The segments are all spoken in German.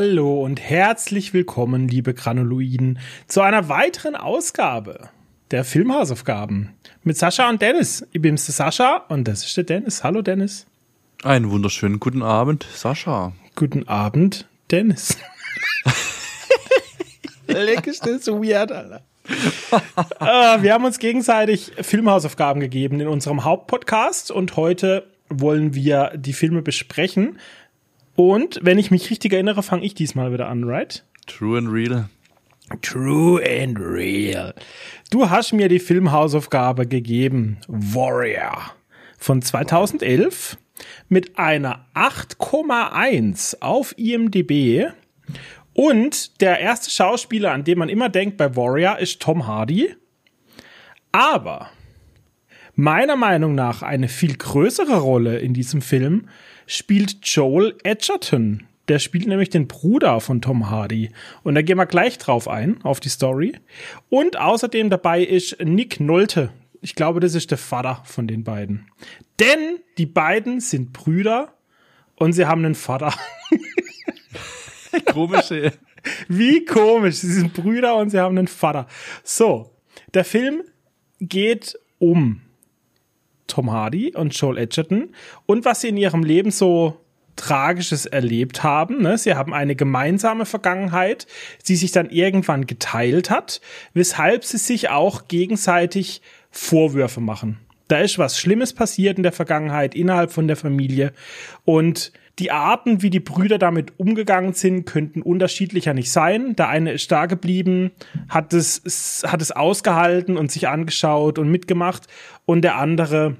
Hallo und herzlich willkommen, liebe Granuloiden, zu einer weiteren Ausgabe der Filmhausaufgaben mit Sascha und Dennis. Ich bin's der Sascha und das ist der Dennis. Hallo Dennis. Einen wunderschönen guten Abend, Sascha. Guten Abend, Dennis. Leck ist das so weird, Alter. äh, wir haben uns gegenseitig Filmhausaufgaben gegeben in unserem Hauptpodcast und heute wollen wir die Filme besprechen. Und wenn ich mich richtig erinnere, fange ich diesmal wieder an, right? True and real. True and real. Du hast mir die Filmhausaufgabe gegeben, Warrior von 2011 mit einer 8,1 auf IMDb. Und der erste Schauspieler, an den man immer denkt bei Warrior, ist Tom Hardy. Aber meiner Meinung nach eine viel größere Rolle in diesem Film spielt Joel Edgerton. Der spielt nämlich den Bruder von Tom Hardy. Und da gehen wir gleich drauf ein, auf die Story. Und außerdem dabei ist Nick Nolte. Ich glaube, das ist der Vater von den beiden. Denn die beiden sind Brüder und sie haben einen Vater. Komisch, ey. Wie komisch. Sie sind Brüder und sie haben einen Vater. So, der Film geht um Tom Hardy und Joel Edgerton und was sie in ihrem Leben so Tragisches erlebt haben. Ne? Sie haben eine gemeinsame Vergangenheit, die sich dann irgendwann geteilt hat, weshalb sie sich auch gegenseitig Vorwürfe machen. Da ist was Schlimmes passiert in der Vergangenheit innerhalb von der Familie und die Arten, wie die Brüder damit umgegangen sind, könnten unterschiedlicher nicht sein. Der eine ist da geblieben, hat es, hat es ausgehalten und sich angeschaut und mitgemacht. Und der andere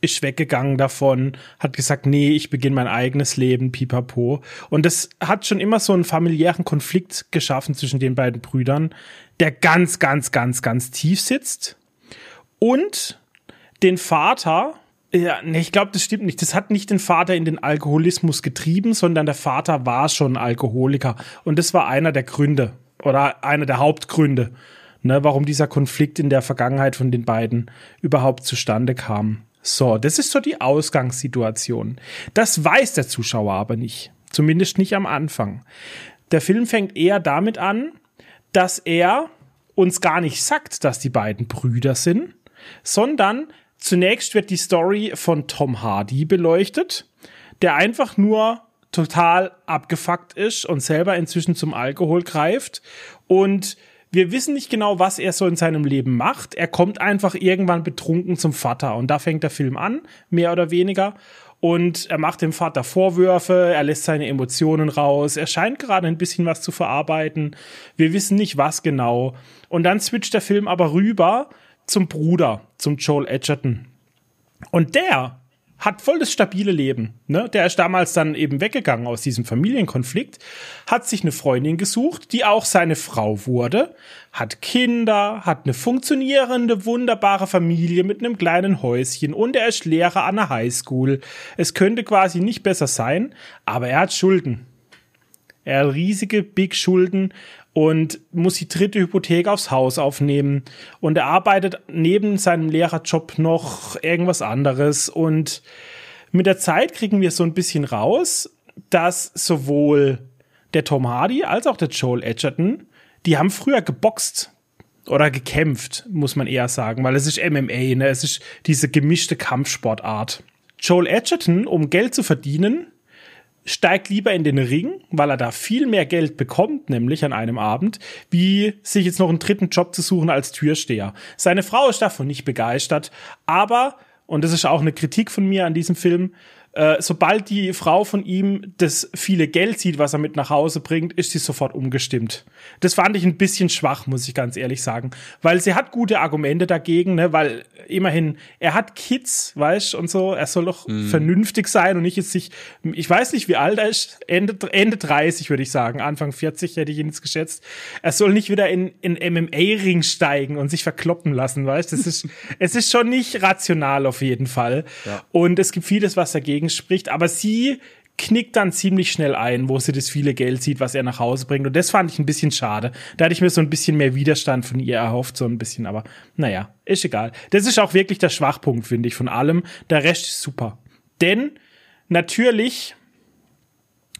ist weggegangen davon, hat gesagt, nee, ich beginne mein eigenes Leben, pipapo. Und das hat schon immer so einen familiären Konflikt geschaffen zwischen den beiden Brüdern, der ganz, ganz, ganz, ganz tief sitzt. Und den Vater, ja, nee, ich glaube, das stimmt nicht. Das hat nicht den Vater in den Alkoholismus getrieben, sondern der Vater war schon Alkoholiker. Und das war einer der Gründe oder einer der Hauptgründe, ne, warum dieser Konflikt in der Vergangenheit von den beiden überhaupt zustande kam. So, das ist so die Ausgangssituation. Das weiß der Zuschauer aber nicht. Zumindest nicht am Anfang. Der Film fängt eher damit an, dass er uns gar nicht sagt, dass die beiden Brüder sind, sondern Zunächst wird die Story von Tom Hardy beleuchtet, der einfach nur total abgefuckt ist und selber inzwischen zum Alkohol greift und wir wissen nicht genau, was er so in seinem Leben macht. Er kommt einfach irgendwann betrunken zum Vater und da fängt der Film an, mehr oder weniger. Und er macht dem Vater Vorwürfe, er lässt seine Emotionen raus, er scheint gerade ein bisschen was zu verarbeiten. Wir wissen nicht, was genau. Und dann switcht der Film aber rüber zum Bruder, zum Joel Edgerton. Und der hat voll das stabile Leben. Ne? Der ist damals dann eben weggegangen aus diesem Familienkonflikt, hat sich eine Freundin gesucht, die auch seine Frau wurde, hat Kinder, hat eine funktionierende, wunderbare Familie mit einem kleinen Häuschen und er ist Lehrer an der Highschool. Es könnte quasi nicht besser sein, aber er hat Schulden. Er hat riesige Big Schulden und muss die dritte Hypothek aufs Haus aufnehmen. Und er arbeitet neben seinem Lehrerjob noch irgendwas anderes. Und mit der Zeit kriegen wir so ein bisschen raus, dass sowohl der Tom Hardy als auch der Joel Edgerton, die haben früher geboxt oder gekämpft, muss man eher sagen, weil es ist MMA, ne? es ist diese gemischte Kampfsportart. Joel Edgerton, um Geld zu verdienen, steigt lieber in den Ring, weil er da viel mehr Geld bekommt, nämlich an einem Abend, wie sich jetzt noch einen dritten Job zu suchen als Türsteher. Seine Frau ist davon nicht begeistert, aber, und das ist auch eine Kritik von mir an diesem Film, äh, sobald die Frau von ihm das viele Geld sieht, was er mit nach Hause bringt, ist sie sofort umgestimmt. Das fand ich ein bisschen schwach, muss ich ganz ehrlich sagen, weil sie hat gute Argumente dagegen, ne, weil immerhin er hat Kids, weißt und so, er soll doch mhm. vernünftig sein und nicht jetzt sich, ich weiß nicht, wie alt er ist, Ende Ende 30 würde ich sagen, Anfang 40 hätte ich ihn jetzt geschätzt. Er soll nicht wieder in in MMA Ring steigen und sich verkloppen lassen, weißt? Das ist es ist schon nicht rational auf jeden Fall. Ja. Und es gibt vieles, was dagegen dagegen spricht, aber sie knickt dann ziemlich schnell ein, wo sie das viele Geld sieht, was er nach Hause bringt. Und das fand ich ein bisschen schade. Da hatte ich mir so ein bisschen mehr Widerstand von ihr erhofft, so ein bisschen, aber naja, ist egal. Das ist auch wirklich der Schwachpunkt, finde ich, von allem. Der Rest ist super. Denn natürlich,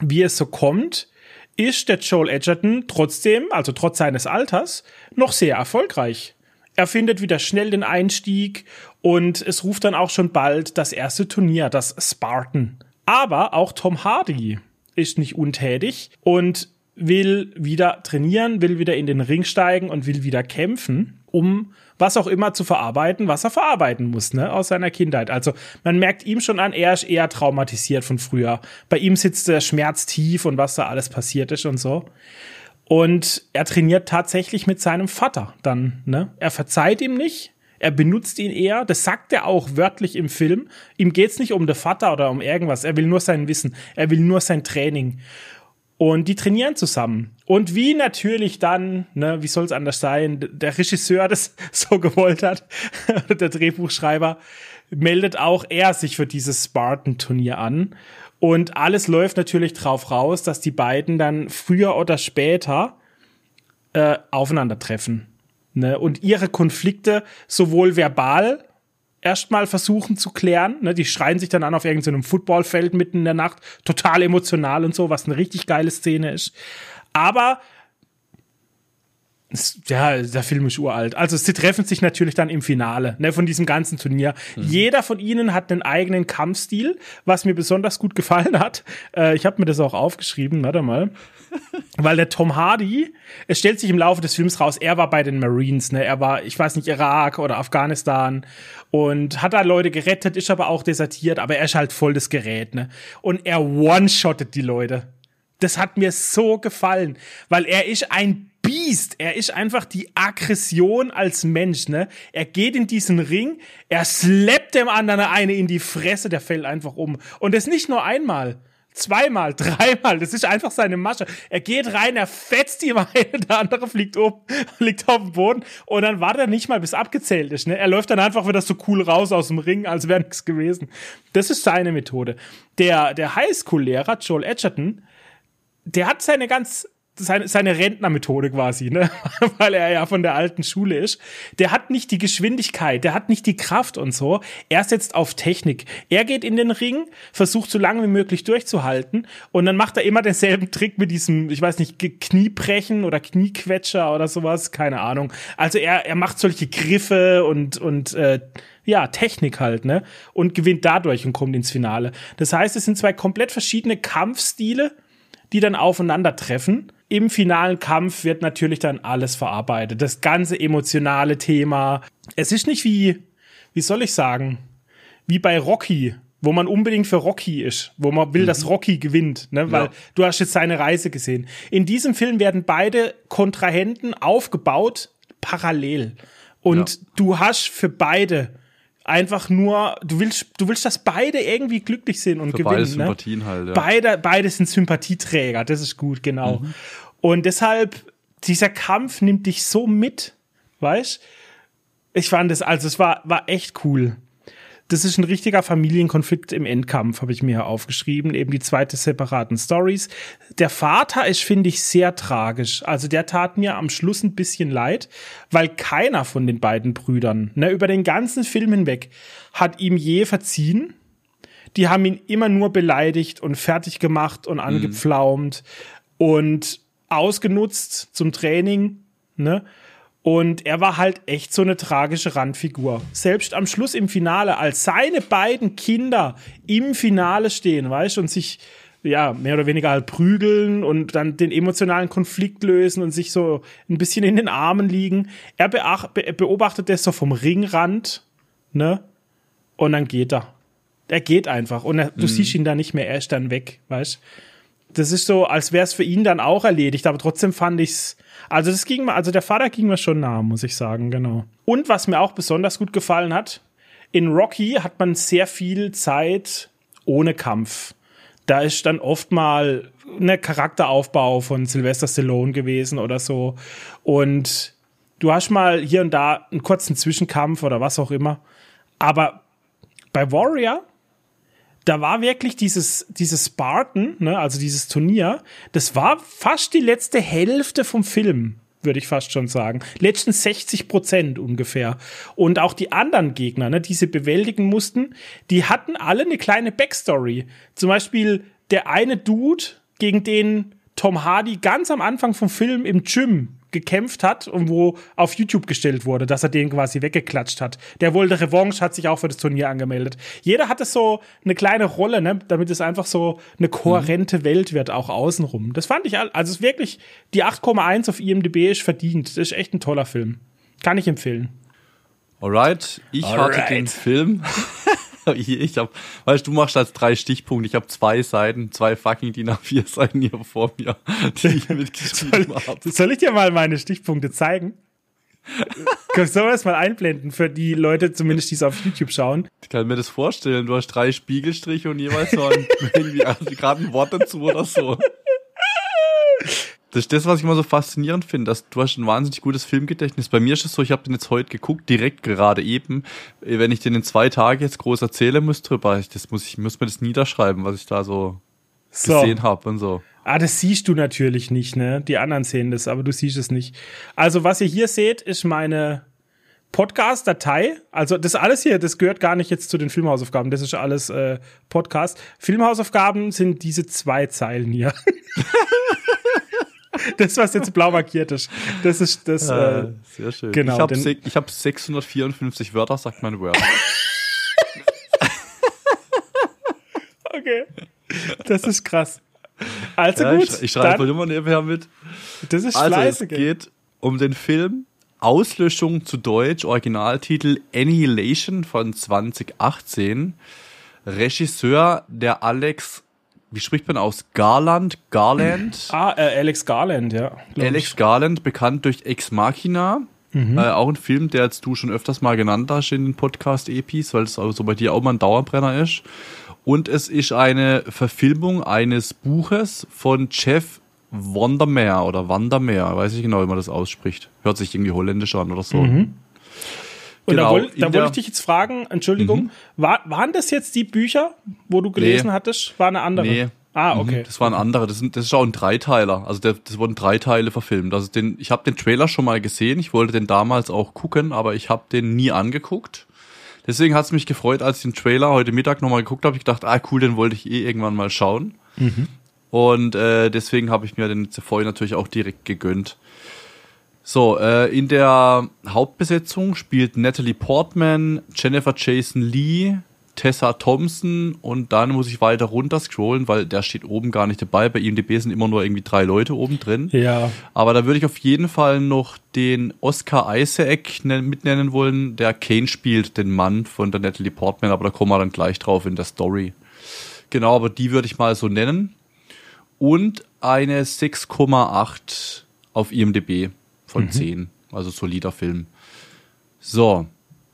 wie es so kommt, ist der Joel Edgerton trotzdem, also trotz seines Alters, noch sehr erfolgreich. Er findet wieder schnell den Einstieg und es ruft dann auch schon bald das erste Turnier, das Spartan. Aber auch Tom Hardy ist nicht untätig und will wieder trainieren, will wieder in den Ring steigen und will wieder kämpfen, um was auch immer zu verarbeiten, was er verarbeiten muss, ne, aus seiner Kindheit. Also man merkt ihm schon an, er ist eher traumatisiert von früher. Bei ihm sitzt der Schmerz tief und was da alles passiert ist und so. Und er trainiert tatsächlich mit seinem Vater dann, ne? Er verzeiht ihm nicht, er benutzt ihn eher, das sagt er auch wörtlich im Film. Ihm geht's nicht um den Vater oder um irgendwas, er will nur sein Wissen, er will nur sein Training. Und die trainieren zusammen. Und wie natürlich dann, ne, wie soll es anders sein, der Regisseur das so gewollt hat, der Drehbuchschreiber, meldet auch er sich für dieses Spartan-Turnier an. Und alles läuft natürlich drauf raus, dass die beiden dann früher oder später äh, aufeinandertreffen. Ne? Und ihre Konflikte sowohl verbal erstmal versuchen zu klären. Ne? Die schreien sich dann an auf irgendeinem Footballfeld mitten in der Nacht, total emotional und so, was eine richtig geile Szene ist. Aber ja, der Film ist uralt. Also sie treffen sich natürlich dann im Finale ne, von diesem ganzen Turnier. Mhm. Jeder von ihnen hat einen eigenen Kampfstil, was mir besonders gut gefallen hat. Äh, ich habe mir das auch aufgeschrieben, warte mal. Weil der Tom Hardy, es stellt sich im Laufe des Films raus, er war bei den Marines, ne? Er war, ich weiß nicht, Irak oder Afghanistan und hat da Leute gerettet, ist aber auch desertiert, aber er ist halt voll das Gerät, ne? Und er one-shottet die Leute. Das hat mir so gefallen, weil er ist ein Biest. Er ist einfach die Aggression als Mensch, ne? Er geht in diesen Ring, er slappt dem anderen eine in die Fresse, der fällt einfach um. Und das nicht nur einmal. Zweimal, dreimal, das ist einfach seine Masche. Er geht rein, er fetzt ihm ein, der andere fliegt um, liegt auf dem Boden und dann wartet er nicht mal, bis abgezählt ist. Ne? Er läuft dann einfach wieder so cool raus aus dem Ring, als wäre nichts gewesen. Das ist seine Methode. Der, der Highschool-Lehrer, Joel Edgerton, der hat seine ganz seine, seine Rentnermethode quasi, ne? weil er ja von der alten Schule ist. Der hat nicht die Geschwindigkeit, der hat nicht die Kraft und so. Er setzt auf Technik. Er geht in den Ring, versucht so lange wie möglich durchzuhalten und dann macht er immer denselben Trick mit diesem, ich weiß nicht, Kniebrechen oder Kniequetscher oder sowas, keine Ahnung. Also er, er macht solche Griffe und, und äh, ja, Technik halt, ne? Und gewinnt dadurch und kommt ins Finale. Das heißt, es sind zwei komplett verschiedene Kampfstile, die dann aufeinandertreffen im finalen Kampf wird natürlich dann alles verarbeitet. Das ganze emotionale Thema. Es ist nicht wie, wie soll ich sagen, wie bei Rocky, wo man unbedingt für Rocky ist, wo man will, mhm. dass Rocky gewinnt, ne? weil ja. du hast jetzt seine Reise gesehen. In diesem Film werden beide Kontrahenten aufgebaut parallel. Und ja. du hast für beide einfach nur, du willst, du willst, dass beide irgendwie glücklich sind und Für gewinnen. Beide ne? Sympathien ne? halt, ja. Beide, beide sind Sympathieträger, das ist gut, genau. Mhm. Und deshalb, dieser Kampf nimmt dich so mit, weißt? Ich fand es, also es war, war echt cool das ist ein richtiger Familienkonflikt im Endkampf, habe ich mir aufgeschrieben. Eben die zweite separaten Stories. Der Vater ist, finde ich, sehr tragisch. Also der tat mir am Schluss ein bisschen leid, weil keiner von den beiden Brüdern, ne, über den ganzen Film hinweg, hat ihm je verziehen. Die haben ihn immer nur beleidigt und fertig gemacht und mhm. angepflaumt mhm. und ausgenutzt zum Training, ne? Und er war halt echt so eine tragische Randfigur. Selbst am Schluss im Finale, als seine beiden Kinder im Finale stehen, weißt du, und sich ja, mehr oder weniger halt prügeln und dann den emotionalen Konflikt lösen und sich so ein bisschen in den Armen liegen. Er beobachtet das so vom Ringrand, ne? Und dann geht er. Er geht einfach und er, du mhm. siehst ihn da nicht mehr, er ist dann weg, weißt Das ist so, als wäre es für ihn dann auch erledigt, aber trotzdem fand ich's also das ging mir, also der Vater ging mir schon nah, muss ich sagen, genau. Und was mir auch besonders gut gefallen hat, in Rocky hat man sehr viel Zeit ohne Kampf. Da ist dann oft mal ein Charakteraufbau von Sylvester Stallone gewesen oder so. Und du hast mal hier und da einen kurzen Zwischenkampf oder was auch immer. Aber bei Warrior da war wirklich dieses, dieses Spartan, ne, also dieses Turnier, das war fast die letzte Hälfte vom Film, würde ich fast schon sagen. Letzten 60 Prozent ungefähr. Und auch die anderen Gegner, ne, die sie bewältigen mussten, die hatten alle eine kleine Backstory. Zum Beispiel der eine Dude, gegen den Tom Hardy ganz am Anfang vom Film im Gym gekämpft hat und wo auf YouTube gestellt wurde, dass er den quasi weggeklatscht hat. Der wollte Revanche, hat sich auch für das Turnier angemeldet. Jeder hatte so eine kleine Rolle, ne, damit es einfach so eine kohärente mhm. Welt wird, auch außenrum. Das fand ich, also es ist wirklich, die 8,1 auf IMDb ist verdient. Das ist echt ein toller Film. Kann ich empfehlen. Alright, ich Alright. hatte den Film ich habe, weißt du, du machst als drei Stichpunkte. Ich habe zwei Seiten, zwei fucking DIN A4 Seiten hier vor mir, die ich mitgeschrieben habe. Soll ich dir mal meine Stichpunkte zeigen? Sollen wir das mal einblenden für die Leute, zumindest die es auf YouTube schauen? Ich kann mir das vorstellen. Du hast drei Spiegelstriche und jeweils so ein, irgendwie gerade ein Wort dazu oder so. Das ist das, was ich immer so faszinierend finde, dass du hast ein wahnsinnig gutes Filmgedächtnis. Bei mir ist es so, ich habe den jetzt heute geguckt, direkt gerade eben. Wenn ich den in zwei Tagen jetzt groß erzählen müsste, das muss ich muss mir das niederschreiben, was ich da so, so. gesehen habe und so. Ah, das siehst du natürlich nicht, ne? Die anderen sehen das, aber du siehst es nicht. Also, was ihr hier seht, ist meine Podcast-Datei. Also, das alles hier, das gehört gar nicht jetzt zu den Filmhausaufgaben. Das ist alles äh, Podcast. Filmhausaufgaben sind diese zwei Zeilen hier. das, was jetzt blau markiert ist. Das ist das. Ah, äh, sehr schön. Genau, ich habe hab 654 Wörter, sagt mein Word. okay. Das ist krass. Also ja, gut. Ich, ich schreibe immer nebenher mit. Das ist also, es geht um den Film Auslöschung zu Deutsch, Originaltitel Annihilation von 2018. Regisseur der Alex wie spricht man aus? Garland? Garland? Ah, äh, Alex Garland, ja. Alex ich. Garland, bekannt durch Ex Machina. Mhm. Äh, auch ein Film, der jetzt du schon öfters mal genannt hast in den Podcast-Epis, weil es so bei dir auch mal ein Dauerbrenner ist. Und es ist eine Verfilmung eines Buches von Jeff Wandermeer oder Wandermeer, weiß ich genau, wie man das ausspricht. Hört sich irgendwie holländisch an oder so. Mhm. Und genau, da, wollte da wollte ich dich jetzt fragen, Entschuldigung, mhm. war, waren das jetzt die Bücher, wo du gelesen nee. hattest? War eine andere? Nee. Ah, mhm. okay. Das war ein anderer. Das, das ist auch ein Dreiteiler. Also der, das wurden drei Teile verfilmt. Also den, ich habe den Trailer schon mal gesehen. Ich wollte den damals auch gucken, aber ich habe den nie angeguckt. Deswegen hat es mich gefreut, als ich den Trailer heute Mittag nochmal geguckt habe. Ich dachte, ah cool, den wollte ich eh irgendwann mal schauen. Mhm. Und äh, deswegen habe ich mir den vorhin natürlich auch direkt gegönnt. So, äh, in der Hauptbesetzung spielt Natalie Portman, Jennifer Jason Lee, Tessa Thompson und dann muss ich weiter runter scrollen, weil der steht oben gar nicht dabei. Bei IMDb sind immer nur irgendwie drei Leute oben drin. Ja. Aber da würde ich auf jeden Fall noch den Oscar Isaac mitnennen wollen, der Kane spielt, den Mann von der Natalie Portman, aber da kommen wir dann gleich drauf in der Story. Genau, aber die würde ich mal so nennen. Und eine 6,8 auf IMDb von mhm. 10. Also solider Film. So,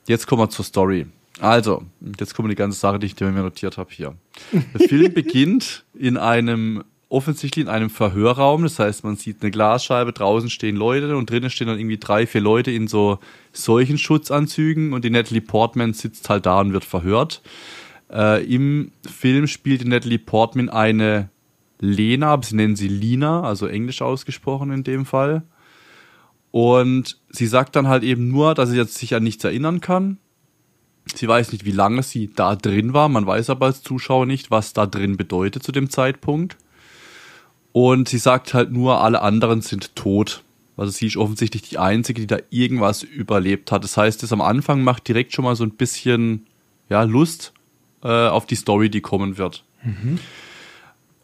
jetzt kommen wir zur Story. Also, jetzt kommen die ganze Sache, die ich mir notiert habe hier. Der Film beginnt in einem, offensichtlich in einem Verhörraum. Das heißt, man sieht eine Glasscheibe, draußen stehen Leute und drinnen stehen dann irgendwie drei, vier Leute in so solchen Schutzanzügen und die Natalie Portman sitzt halt da und wird verhört. Äh, Im Film spielt die Natalie Portman eine Lena, sie nennen sie Lina, also englisch ausgesprochen in dem Fall. Und sie sagt dann halt eben nur, dass sie jetzt sich an nichts erinnern kann. Sie weiß nicht, wie lange sie da drin war. Man weiß aber als Zuschauer nicht, was da drin bedeutet zu dem Zeitpunkt. Und sie sagt halt nur, alle anderen sind tot. Also sie ist offensichtlich die Einzige, die da irgendwas überlebt hat. Das heißt, das am Anfang macht direkt schon mal so ein bisschen ja, Lust äh, auf die Story, die kommen wird. Mhm.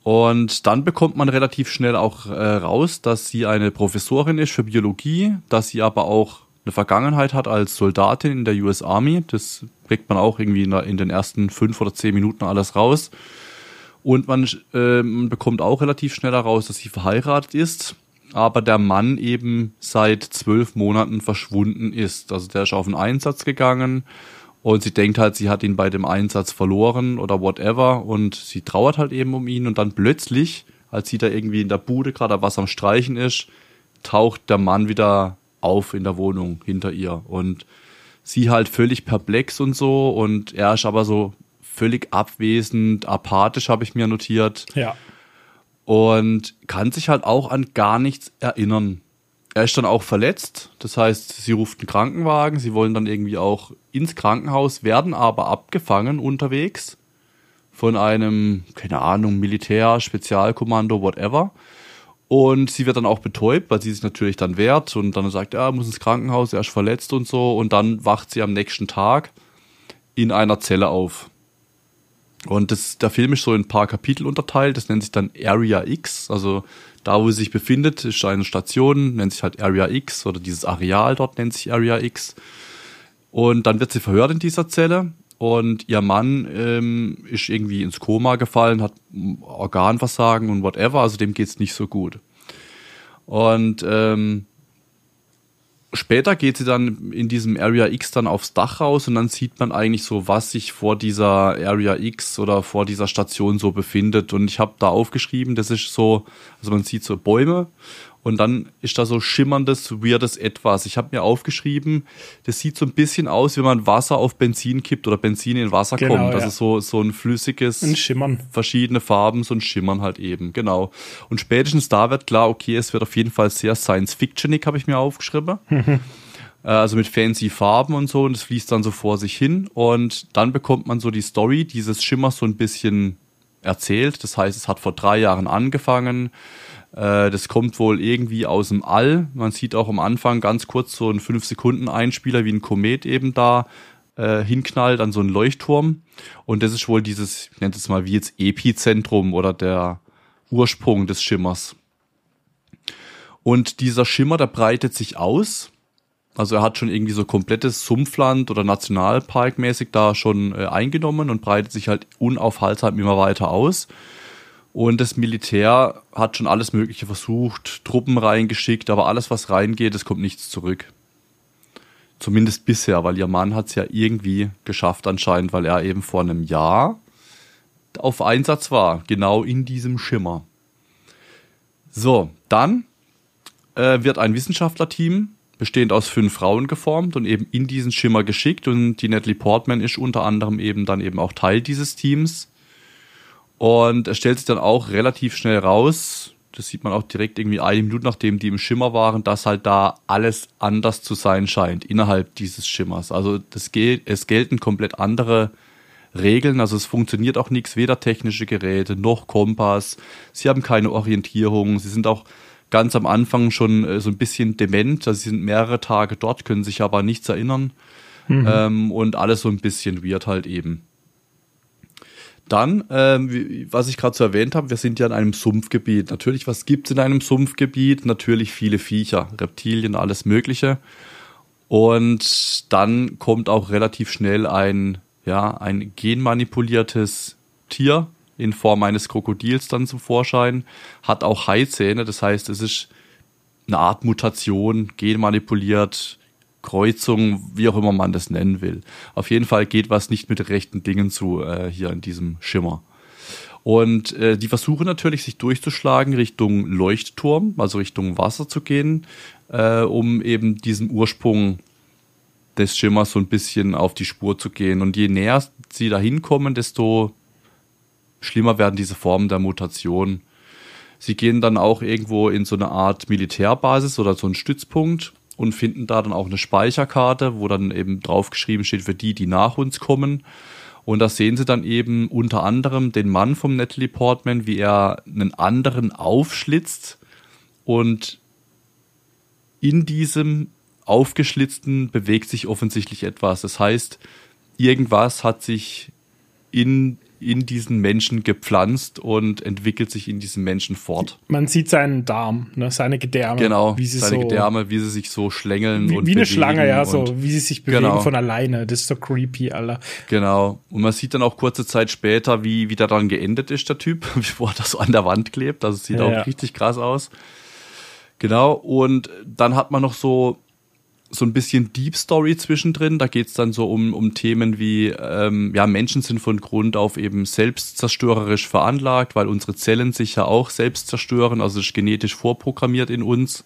Und dann bekommt man relativ schnell auch äh, raus, dass sie eine Professorin ist für Biologie, dass sie aber auch eine Vergangenheit hat als Soldatin in der US Army. Das kriegt man auch irgendwie in, in den ersten fünf oder zehn Minuten alles raus. Und man, äh, bekommt auch relativ schnell heraus, dass sie verheiratet ist, aber der Mann eben seit zwölf Monaten verschwunden ist. Also der ist auf einen Einsatz gegangen und sie denkt halt, sie hat ihn bei dem Einsatz verloren oder whatever und sie trauert halt eben um ihn und dann plötzlich, als sie da irgendwie in der Bude gerade was am Streichen ist, taucht der Mann wieder auf in der Wohnung hinter ihr und sie halt völlig perplex und so und er ist aber so völlig abwesend, apathisch habe ich mir notiert. Ja. Und kann sich halt auch an gar nichts erinnern er ist dann auch verletzt. Das heißt, sie ruft einen Krankenwagen. Sie wollen dann irgendwie auch ins Krankenhaus, werden aber abgefangen unterwegs von einem, keine Ahnung, Militär, Spezialkommando, whatever. Und sie wird dann auch betäubt, weil sie sich natürlich dann wehrt und dann sagt, ja, muss ins Krankenhaus, er ist verletzt und so. Und dann wacht sie am nächsten Tag in einer Zelle auf. Und das, der Film ist so in ein paar Kapitel unterteilt. Das nennt sich dann Area X. Also da, wo sie sich befindet, ist eine Station, nennt sich halt Area X oder dieses Areal dort nennt sich Area X. Und dann wird sie verhört in dieser Zelle und ihr Mann ähm, ist irgendwie ins Koma gefallen, hat Organversagen und whatever, also dem geht's nicht so gut. Und ähm, später geht sie dann in diesem Area X dann aufs Dach raus und dann sieht man eigentlich so, was sich vor dieser Area X oder vor dieser Station so befindet. Und ich habe da aufgeschrieben, das ist so, also man sieht so Bäume und dann ist da so schimmerndes, weirdes Etwas. Ich habe mir aufgeschrieben, das sieht so ein bisschen aus, wie man Wasser auf Benzin kippt oder Benzin in Wasser genau, kommt. Also ja. so, so ein flüssiges, ein Schimmern. verschiedene Farben, so ein Schimmern halt eben, genau. Und spätestens da wird klar, okay, es wird auf jeden Fall sehr Science-Fictionig, habe ich mir aufgeschrieben. Äh, also mit fancy Farben und so und es fließt dann so vor sich hin und dann bekommt man so die Story dieses Schimmers so ein bisschen erzählt. Das heißt, es hat vor drei Jahren angefangen das kommt wohl irgendwie aus dem All. Man sieht auch am Anfang ganz kurz so einen 5-Sekunden-Einspieler, wie ein Komet eben da äh, hinknallt an so einen Leuchtturm. Und das ist wohl dieses, ich nenne es mal wie jetzt Epizentrum oder der Ursprung des Schimmers. Und dieser Schimmer, der breitet sich aus. Also er hat schon irgendwie so komplettes Sumpfland oder Nationalparkmäßig da schon äh, eingenommen und breitet sich halt unaufhaltsam immer weiter aus. Und das Militär hat schon alles Mögliche versucht, Truppen reingeschickt, aber alles, was reingeht, es kommt nichts zurück. Zumindest bisher, weil ihr Mann hat es ja irgendwie geschafft anscheinend, weil er eben vor einem Jahr auf Einsatz war, genau in diesem Schimmer. So, dann äh, wird ein Wissenschaftlerteam bestehend aus fünf Frauen geformt und eben in diesen Schimmer geschickt und die Natalie Portman ist unter anderem eben dann eben auch Teil dieses Teams. Und es stellt sich dann auch relativ schnell raus, das sieht man auch direkt irgendwie eine Minute nachdem die im Schimmer waren, dass halt da alles anders zu sein scheint innerhalb dieses Schimmers. Also das gilt, es gelten komplett andere Regeln, also es funktioniert auch nichts, weder technische Geräte noch Kompass. Sie haben keine Orientierung, sie sind auch ganz am Anfang schon äh, so ein bisschen dement, also sie sind mehrere Tage dort, können sich aber nichts erinnern mhm. ähm, und alles so ein bisschen weird halt eben. Dann, ähm, wie, was ich gerade so erwähnt habe, wir sind ja in einem Sumpfgebiet. Natürlich, was gibt's in einem Sumpfgebiet? Natürlich viele Viecher, Reptilien, alles Mögliche. Und dann kommt auch relativ schnell ein, ja, ein genmanipuliertes Tier in Form eines Krokodils dann zum Vorschein, hat auch Haizähne, das heißt, es ist eine Art Mutation, genmanipuliert, Kreuzung, wie auch immer man das nennen will. Auf jeden Fall geht was nicht mit rechten Dingen zu äh, hier in diesem Schimmer. Und äh, die versuchen natürlich, sich durchzuschlagen Richtung Leuchtturm, also Richtung Wasser zu gehen, äh, um eben diesem Ursprung des Schimmers so ein bisschen auf die Spur zu gehen. Und je näher sie dahin kommen, desto schlimmer werden diese Formen der Mutation. Sie gehen dann auch irgendwo in so eine Art Militärbasis oder so einen Stützpunkt und finden da dann auch eine Speicherkarte, wo dann eben draufgeschrieben steht für die, die nach uns kommen. Und da sehen sie dann eben unter anderem den Mann vom Natalie Portman, wie er einen anderen aufschlitzt und in diesem aufgeschlitzten bewegt sich offensichtlich etwas. Das heißt, irgendwas hat sich in in diesen Menschen gepflanzt und entwickelt sich in diesem Menschen fort. Man sieht seinen Darm, ne, seine Gedärme. Genau, wie sie seine so, Gedärme, wie sie sich so schlängeln wie, und Wie eine Schlange, ja, so wie sie sich bewegen genau. von alleine. Das ist so creepy, Alter. Genau. Und man sieht dann auch kurze Zeit später, wie, wie der dann geendet ist, der Typ, wo er das so an der Wand klebt. Also sieht ja, auch ja. richtig krass aus. Genau. Und dann hat man noch so so ein bisschen Deep Story zwischendrin. Da geht's dann so um, um Themen wie, ähm, ja, Menschen sind von Grund auf eben selbstzerstörerisch veranlagt, weil unsere Zellen sich ja auch selbst zerstören, also ist genetisch vorprogrammiert in uns.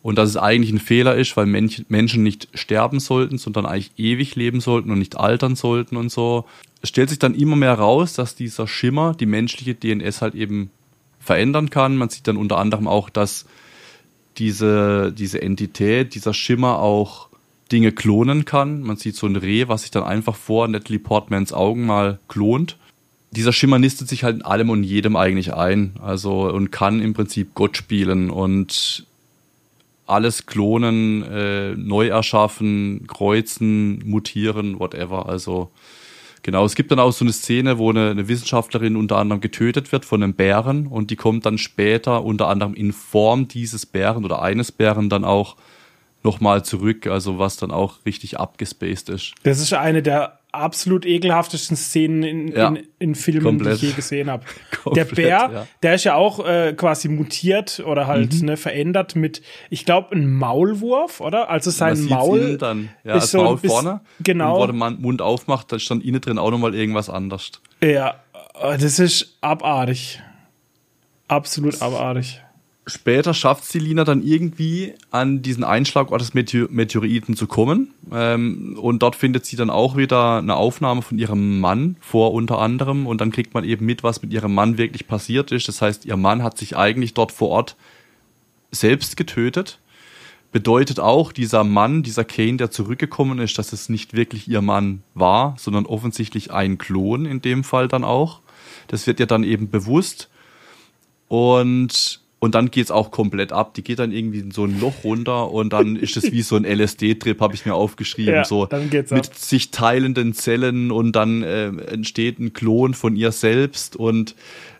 Und dass es eigentlich ein Fehler ist, weil Mensch, Menschen nicht sterben sollten, sondern eigentlich ewig leben sollten und nicht altern sollten und so. Es stellt sich dann immer mehr raus, dass dieser Schimmer die menschliche DNS halt eben verändern kann. Man sieht dann unter anderem auch, dass diese, diese Entität, dieser Schimmer auch Dinge klonen kann. Man sieht so ein Reh, was sich dann einfach vor Natalie Portmans Augen mal klont. dieser Schimmer nistet sich halt in allem und jedem eigentlich ein. Also und kann im Prinzip Gott spielen und alles klonen, äh, neu erschaffen, kreuzen, mutieren, whatever. Also genau, es gibt dann auch so eine Szene, wo eine, eine Wissenschaftlerin unter anderem getötet wird von einem Bären und die kommt dann später unter anderem in Form dieses Bären oder eines Bären dann auch nochmal zurück, also was dann auch richtig abgespaced ist. Das ist eine der absolut ekelhaftesten Szenen in, Ja. in, in Filmen, Komplett. die ich je gesehen habe. Der Bär, ja. der ist ja auch äh, quasi mutiert oder halt Mhm. ne, verändert mit, ich glaube, einem Maulwurf, oder? Also sein Man Maul dann, ja, ist das so Maul vorne. genau. Und wo der Mann Mund aufmacht, dann innen drin auch nochmal irgendwas anders. Ja, äh, das ist abartig. Absolut abartig. Später schafft es die Lina dann irgendwie an diesen Einschlagort des Meteor Meteoriten zu kommen. Ähm, und dort findet sie dann auch wieder eine Aufnahme von ihrem Mann vor unter anderem. Und dann kriegt man eben mit, was mit ihrem Mann wirklich passiert ist. Das heißt, ihr Mann hat sich eigentlich dort vor Ort selbst getötet. Bedeutet auch, dieser Mann, dieser Kane, der zurückgekommen ist, dass es nicht wirklich ihr Mann war, sondern offensichtlich ein Klon in dem Fall dann auch. Das wird ihr dann eben bewusst. Und, und dann geht's auch komplett ab. Die geht dann irgendwie in so ein Loch runter und dann ist es wie so ein LSD-Trip, habe ich mir aufgeschrieben. Ja, so dann geht's mit ab. sich teilenden Zellen und dann äh, entsteht ein Klon von ihr selbst und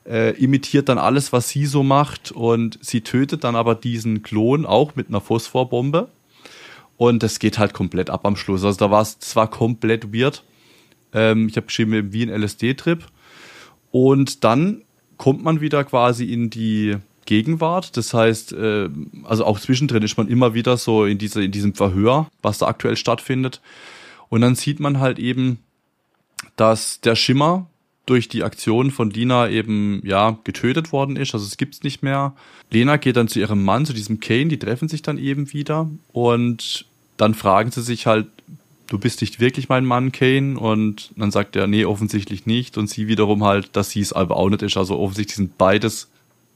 äh, imitiert dann alles, was sie so macht. Und sie tötet dann aber diesen Klon auch mit einer Phosphorbombe. Und das geht halt komplett ab am Schluss. Also da war es, das war komplett weird. Ähm, ich habe geschrieben, wie ein LSD-Trip. Und dann kommt man wieder quasi in die Gegenwart. Das heißt, äh, also auch zwischendrin ist man immer wieder so in, diese, in diesem Verhör, was da aktuell stattfindet. Und dann sieht man halt eben, dass der Schimmer durch die Aktion von Lina eben ja getötet worden ist. Also es gibt's nicht mehr. Lena geht dann zu ihrem Mann, zu diesem Kane, die treffen sich dann eben wieder und dann fragen sie sich halt, du bist nicht wirklich mein Mann, Kane? Und dann sagt er, nee, offensichtlich nicht. Und sie wiederum halt, dass sie es aber auch nicht ist. Also offensichtlich sind beides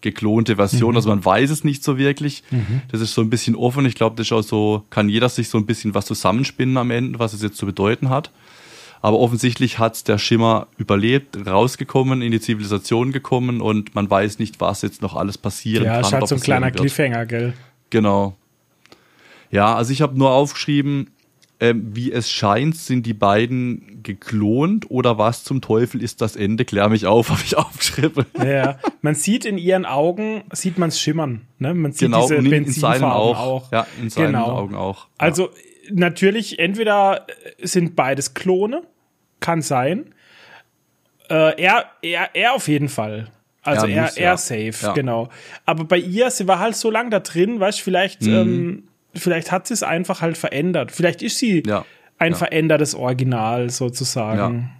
geklonte Versionen. Also man weiß es nicht so wirklich. Das ist so ein bisschen offen. Ich glaube, das ist auch so, kann jeder sich so ein bisschen was zusammenspinnen am Ende, was es jetzt zu bedeuten hat. Aber offensichtlich hat der Schimmer überlebt, rausgekommen, in die Zivilisation gekommen und man weiß nicht, was jetzt noch alles passieren Ja, kann. ist halt oder so ein kleiner wird. Cliffhanger, gell? Genau. Ja, also ich habe nur aufgeschrieben, ähm, wie es scheint, sind die beiden geklont oder was zum Teufel ist das Ende? Klär mich auf, habe ich aufgeschrieben. Ja, man sieht in ihren Augen, sieht man es schimmern. Ne? Man sieht genau, diese in, in seinen auch. auch. Ja, in seinen Genau. Augen auch. Also natürlich, entweder sind beides Klone, kann sein. Äh, er, er, er auf jeden Fall. Also Er er, muss, er ja. safe, Ja. genau. Aber bei ihr, sie war halt so lang da drin, weißt du, vielleicht, Mhm. ähm, vielleicht hat sie es einfach halt verändert. Vielleicht ist sie Ja. ein Ja. verändertes Original sozusagen.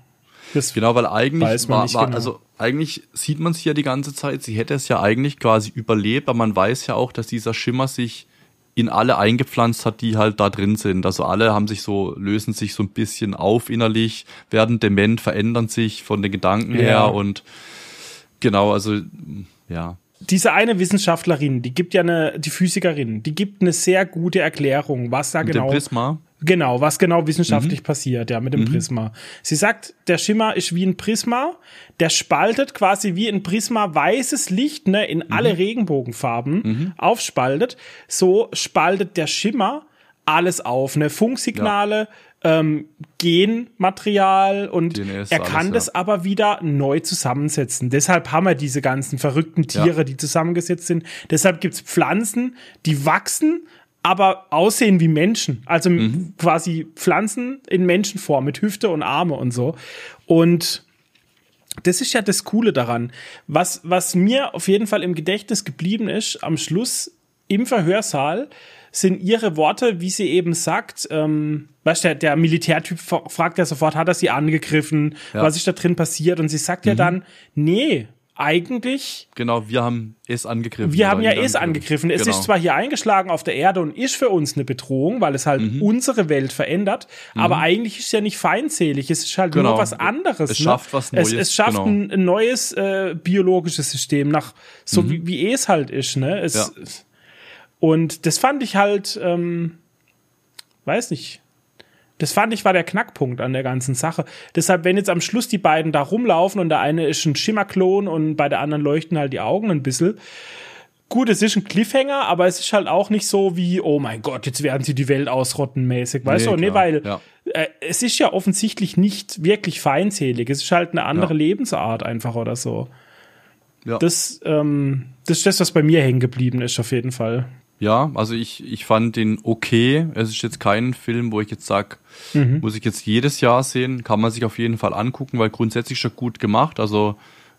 Das, Genau, weil eigentlich war, war genau. also eigentlich sieht man es ja die ganze Zeit, sie hätte es ja eigentlich quasi überlebt, aber man weiß ja auch, dass dieser Schimmer sich in alle eingepflanzt hat, die halt da drin sind. Also alle haben sich so, lösen sich so ein bisschen auf innerlich, werden dement, verändern sich von den Gedanken Ja. her und genau, also ja. Diese eine Wissenschaftlerin, die gibt ja eine, die Physikerin, die gibt eine sehr gute Erklärung, was da Mit genau, dem Prisma. genau, was genau wissenschaftlich Mhm. passiert, ja, mit dem Prisma. Sie sagt, der Schimmer ist wie ein Prisma, der spaltet quasi wie ein Prisma weißes Licht, ne, in Mhm. alle Regenbogenfarben aufspaltet. So spaltet der Schimmer alles auf, ne, Funksignale, ähm, Genmaterial und DNA ist er alles, kann ja. das aber wieder neu zusammensetzen. Deshalb haben wir diese ganzen verrückten Tiere, Ja. die zusammengesetzt sind. Deshalb gibt's Pflanzen, die wachsen, aber aussehen wie Menschen. Also Mhm. quasi Pflanzen in Menschenform mit Hüfte und Arme und so. Und das ist ja das Coole daran. Was, was mir auf jeden Fall im Gedächtnis geblieben ist, am Schluss im Verhörsaal, sind ihre Worte, wie sie eben sagt, ähm, weißt du, der, der Militärtyp fra- fragt ja sofort, hat er sie angegriffen, Ja. Mhm. was ist da drin passiert? Und sie sagt ja dann, nee, eigentlich, Genau, wir haben es angegriffen. wir haben ja es angegriffen. Es Genau. ist zwar hier eingeschlagen auf der Erde und ist für uns eine Bedrohung, weil es halt Mhm. unsere Welt verändert, aber eigentlich ist es ja nicht feindselig, es ist halt Genau. nur was anderes. Es ne? schafft was Es, Neues, es schafft genau. ein, neues äh, biologisches System, nach so wie, wie es halt ist. Ne? Es, Mhm. Ja. Und das fand ich halt, ähm, weiß nicht, Das fand ich war der Knackpunkt an der ganzen Sache. Deshalb, wenn jetzt am Schluss die beiden da rumlaufen und der eine ist ein Schimmerklon und bei der anderen leuchten halt die Augen ein bisschen. Gut, es ist ein Cliffhanger, aber es ist halt auch nicht so wie, oh mein Gott, jetzt werden sie die Welt ausrotten mäßig. Weißt Nee, du? Nee, klar, weil ja. äh, es ist ja offensichtlich nicht wirklich feindselig. Es ist halt eine andere Ja. Lebensart einfach oder so. Ja. Das, ähm, das ist das, was bei mir hängen geblieben ist, auf jeden Fall. Ja, also ich, ich fand den okay. Es ist jetzt kein Film, wo ich jetzt sag, Mhm. muss ich jetzt jedes Jahr sehen. Kann man sich auf jeden Fall angucken, weil grundsätzlich schon gut gemacht. Also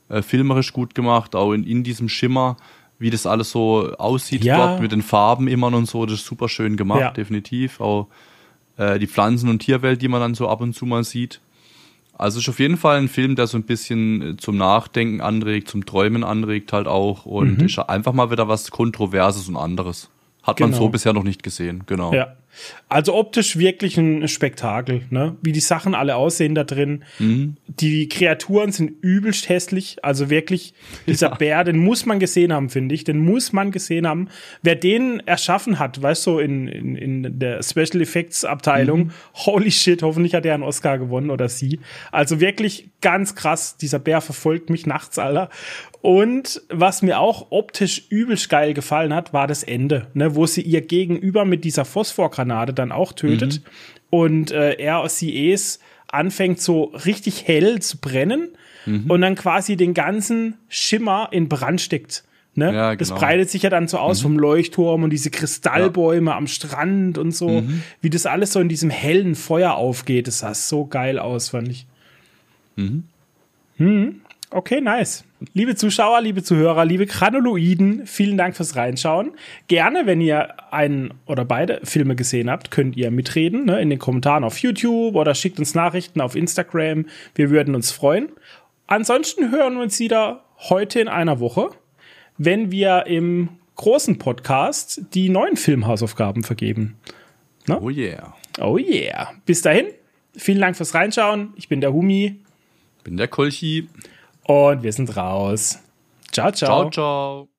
äh, filmerisch gut gemacht, auch in, in diesem Schimmer, wie das alles so aussieht Ja. dort mit den Farben immer und so. Das ist super schön gemacht, Ja. definitiv. Auch äh, die Pflanzen- und Tierwelt, die man dann so ab und zu mal sieht. Also ist auf jeden Fall ein Film, der so ein bisschen äh, zum Nachdenken anregt, zum Träumen anregt halt auch und Mhm. ist einfach mal wieder was Kontroverses und anderes. Hat man Genau. so bisher noch nicht gesehen, genau. Ja. Also optisch wirklich ein Spektakel, ne? Wie die Sachen alle aussehen da drin. Mhm. Die Kreaturen sind übelst hässlich. Also wirklich, dieser Ja. Bär, den muss man gesehen haben, finde ich. Den muss man gesehen haben. Wer den erschaffen hat, weißt du, in, in, in der Special Effects Abteilung, Mhm. holy shit, hoffentlich hat er einen Oscar gewonnen oder sie. Also wirklich ganz krass. Dieser Bär verfolgt mich nachts, Alter. Und was mir auch optisch übelst geil gefallen hat, war das Ende, ne, wo sie ihr Gegenüber mit dieser Phosphorgranate dann auch tötet und äh, er aus sie es anfängt so richtig hell zu brennen und dann quasi den ganzen Schimmer in Brand steckt. Ne? Ja, Das genau. breitet sich ja dann so aus vom Leuchtturm und diese Kristallbäume am Strand und so, Mhm. wie das alles so in diesem hellen Feuer aufgeht. Das sah so geil aus, fand ich. Hm. Okay, nice. Liebe Zuschauer, liebe Zuhörer, liebe Granuloiden, vielen Dank fürs Reinschauen. Gerne, wenn ihr einen oder beide Filme gesehen habt, könnt ihr mitreden ne, in den Kommentaren auf YouTube oder schickt uns Nachrichten auf Instagram. Wir würden uns freuen. Ansonsten hören wir uns wieder heute in einer Woche, wenn wir im großen Podcast die neuen Filmhausaufgaben vergeben. Oh yeah. Oh yeah. Bis dahin, vielen Dank fürs Reinschauen. Ich bin der Humi Bin der Kolchi. Und wir sind raus. Ciao, ciao. Ciao, ciao.